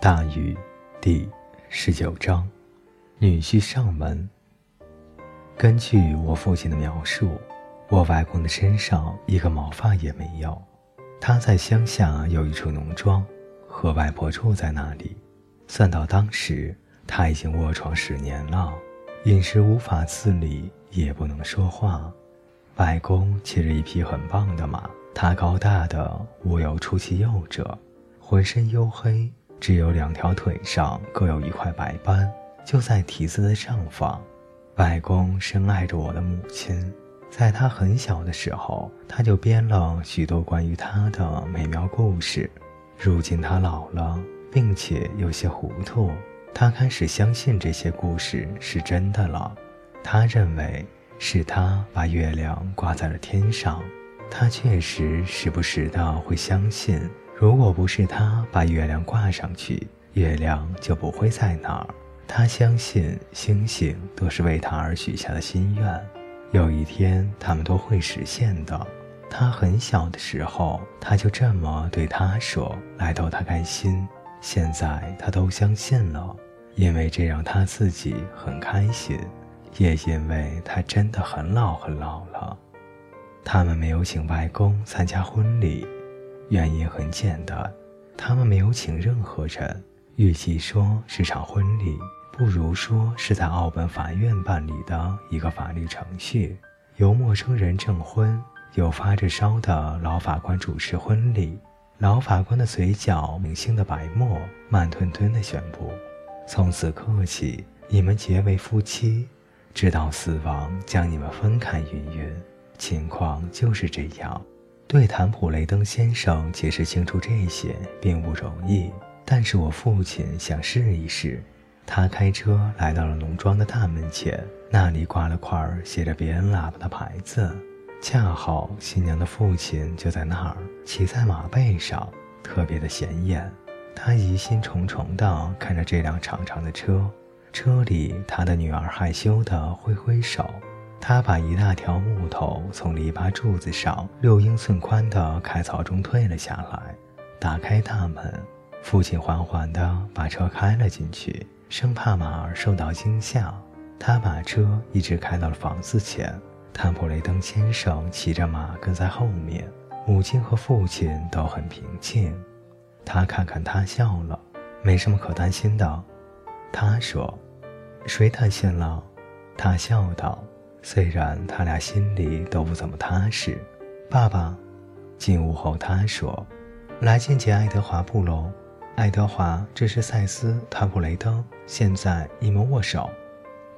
大禹，第十九章，女婿上门。根据我父亲的描述，我外公的身上一个毛发也没有。他在乡下有一处农庄，和外婆住在那里。算到当时，他已经卧床十年了，饮食无法自理，也不能说话。外公骑着一匹很棒的马，他高大的无有出其右者，浑身黝黑。只有两条腿上各有一块白斑，就在蹄子的上方。外公深爱着我的母亲，在他很小的时候，他就编了许多关于他的美妙故事。如今他老了，并且有些糊涂，他开始相信这些故事是真的了。他认为是他把月亮挂在了天上，他确实时不时的会相信。如果不是他把月亮挂上去，月亮就不会在那儿。他相信星星都是为他而许下的心愿，有一天他们都会实现的。他很小的时候，他就这么对他说，来逗他开心。现在他都相信了，因为这让他自己很开心，也因为他真的很老很老了。他们没有请外公参加婚礼。原因很简单，他们没有请任何人。与其说是场婚礼，不如说是在奥本法院办理的一个法律程序。由陌生人证婚，由发着烧的老法官主持婚礼。老法官的嘴角明星的白沫，慢吞吞地宣布：“从此刻起，你们结为夫妻，直到死亡将你们分开。”云云，情况就是这样。对坦普雷登先生解释清楚这些并不容易，但是我父亲想试一试。他开车来到了农庄的大门前，那里挂了块写着别人喇叭的牌子，恰好新娘的父亲就在那儿，骑在马背上，特别的显眼。他疑心重重地看着这辆长长的车，车里他的女儿害羞地挥挥手。他把一大条木头从篱笆柱子上六英寸宽的开槽中退了下来，打开大门，父亲缓缓地把车开了进去，生怕马儿受到惊吓。他把车一直开到了房子前，坦普雷登先生骑着马跟在后面，母亲和父亲都很平静。他看看他笑了，没什么可担心的。他说：“谁担心了？”他笑道。虽然他俩心里都不怎么踏实，爸爸进屋后他说：“来见见爱德华·布隆。爱德华，这是塞斯·坦布雷登。现在你们握手。”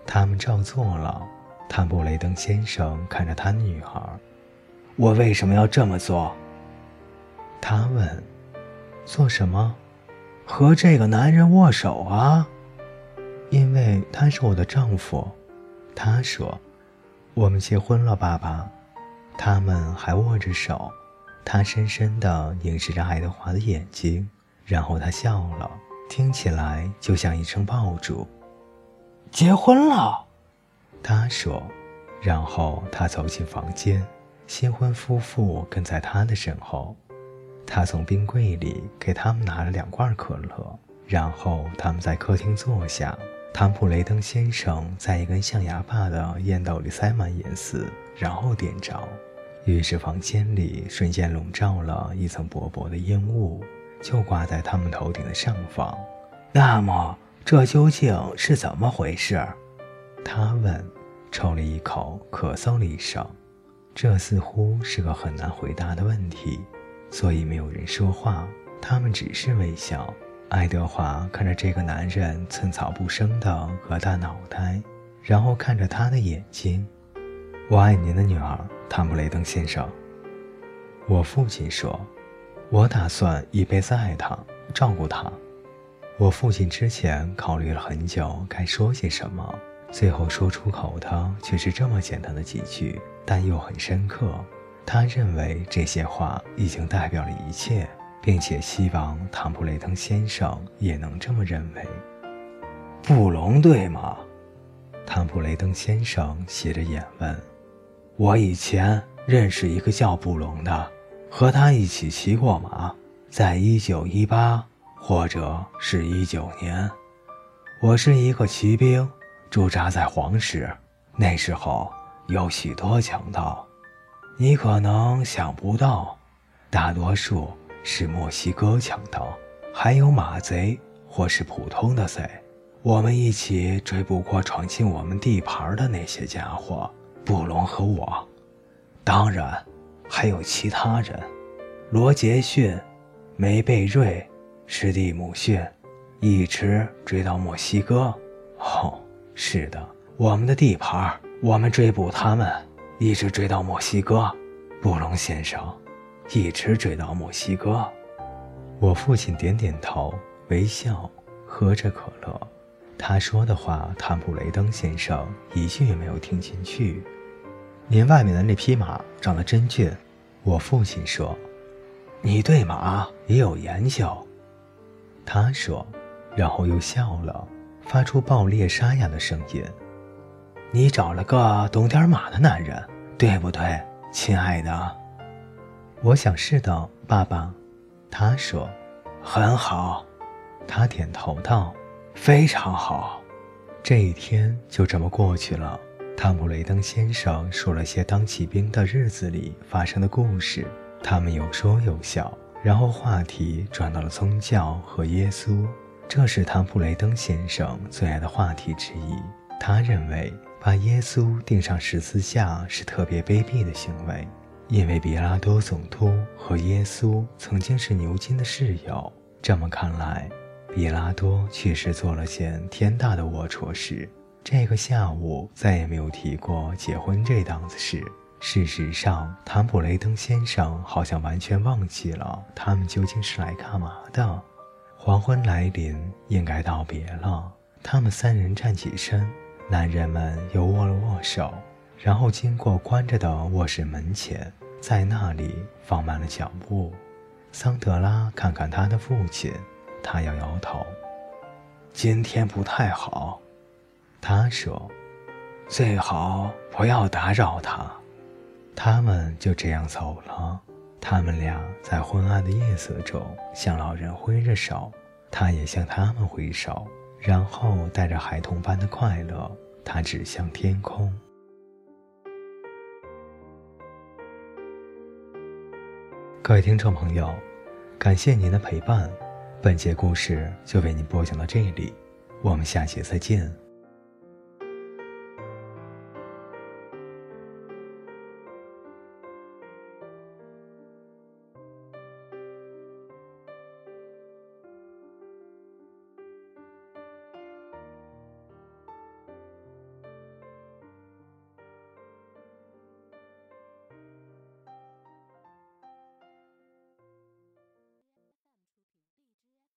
他们照做了。坦布雷登先生看着他女儿：“我为什么要这么做？”他问：“做什么？和这个男人握手啊？因为他是我的丈夫。”他说。我们结婚了，爸爸。他们还握着手。他深深地凝视着爱德华的眼睛，然后他笑了，听起来就像一声爆竹。结婚了，他说。然后他走进房间，新婚夫妇跟在他的身后。他从冰柜里给他们拿了两罐可乐，然后他们在客厅坐下。汤普雷登先生在一根象牙把的烟斗里塞满烟丝，然后点着，于是房间里瞬间笼罩了一层薄薄的烟雾，就挂在他们头顶的上方。那么，这究竟是怎么回事？他问，抽了一口，咳嗽了一声。这似乎是个很难回答的问题，所以没有人说话，他们只是微笑。爱德华看着这个男人寸草不生的鹅大脑袋，然后看着他的眼睛。“我爱您的女儿，汤姆雷登先生。”我父亲说，“我打算一辈子爱她，照顾她。”我父亲之前考虑了很久该说些什么，最后说出口的却是这么简单的几句，但又很深刻。他认为这些话已经代表了一切。并且希望唐普雷登先生也能这么认为。布隆对吗？唐普雷登先生斜着眼问。我以前认识一个叫布隆的，和他一起骑过马。在一九一八，或者是一九年。我是一个骑兵，驻扎在黄石。那时候有许多强盗，你可能想不到，大多数是墨西哥强盗，还有马贼或是普通的贼。我们一起追不过闯进我们地盘的那些家伙，布隆和我，当然还有其他人，罗杰逊、梅贝瑞、史蒂姆逊，一直追到墨西哥。哦，是的，我们的地盘，我们追捕他们，一直追到墨西哥。布隆先生，一直追到墨西哥。我父亲点点头，微笑，喝着可乐。他说的话，坦普雷登先生一句也没有听进去。您外面的那匹马长得真俊，我父亲说。你对马也有研究，他说，然后又笑了，发出爆裂沙哑的声音。你找了个懂点马的男人，对不对，亲爱的？我想是的，爸爸。他说，很好。他点头道。非常好，这一天就这么过去了。汤姆雷登先生说了些当骑兵的日子里发生的故事，他们有说有笑，然后话题转到了宗教和耶稣，这是汤普雷登先生最爱的话题之一。他认为把耶稣钉上十字架是特别卑鄙的行为，因为比拉多总督和耶稣曾经是牛津的室友。这么看来。比拉多确实做了件天大的龌龊事。这个下午再也没有提过结婚这档子事。事实上，汤普雷登先生好像完全忘记了他们究竟是来干嘛的。黄昏来临，应该道别了。他们三人站起身，男人们又握了握手，然后经过关着的卧室门前，在那里放慢了脚步。桑德拉看看他的父亲。他摇摇头，今天不太好。他说：“最好不要打扰他。”他们就这样走了。他们俩在昏暗的夜色中向老人挥着手，他也向他们挥手，然后带着孩童般的快乐，他指向天空。各位听众朋友，感谢您的陪伴。本节故事就为您播讲到这里，我们下节再见。